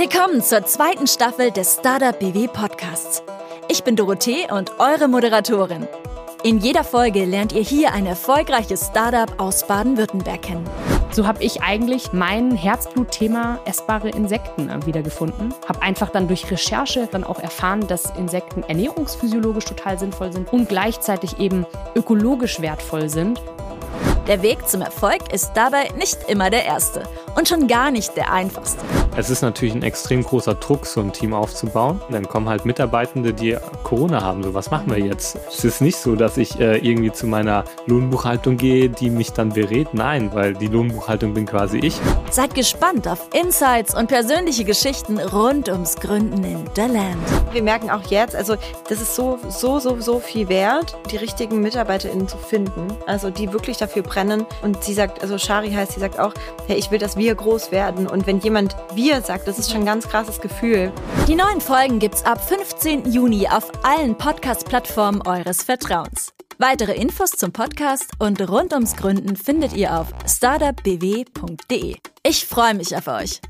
Willkommen zur zweiten Staffel des Startup BW Podcasts. Ich bin Dorothee und eure Moderatorin. In jeder Folge lernt ihr hier ein erfolgreiches Startup aus Baden-Württemberg kennen. So habe ich eigentlich mein Herzblutthema essbare Insekten wiedergefunden. Habe einfach dann durch Recherche dann auch erfahren, dass Insekten ernährungsphysiologisch total sinnvoll sind und gleichzeitig eben ökologisch wertvoll sind. Der Weg zum Erfolg ist dabei nicht immer der erste und schon gar nicht der einfachste. Es ist natürlich ein extrem großer Druck, so ein Team aufzubauen. Dann kommen halt Mitarbeitende, die Corona haben. So, was machen wir jetzt? Es ist nicht so, dass ich äh, irgendwie zu meiner Lohnbuchhaltung gehe, die mich dann berät. Nein, weil die Lohnbuchhaltung bin quasi ich. Seid gespannt auf Insights und persönliche Geschichten rund ums Gründen in The Land. Wir merken auch jetzt, also das ist so, so, so, so viel wert, die richtigen MitarbeiterInnen zu finden. Also die wirklich dafür brennen. Und sie sagt, also Shari heißt, sie sagt auch, hey, ich will, dass wir groß werden. Und wenn jemand wir sagt, das ist schon ein ganz krasses Gefühl. Die neuen Folgen gibt's ab 15. Juni auf allen Podcast-Plattformen eures Vertrauens. Weitere Infos zum Podcast und rund ums Gründen findet ihr auf startupbw.de. Ich freue mich auf euch.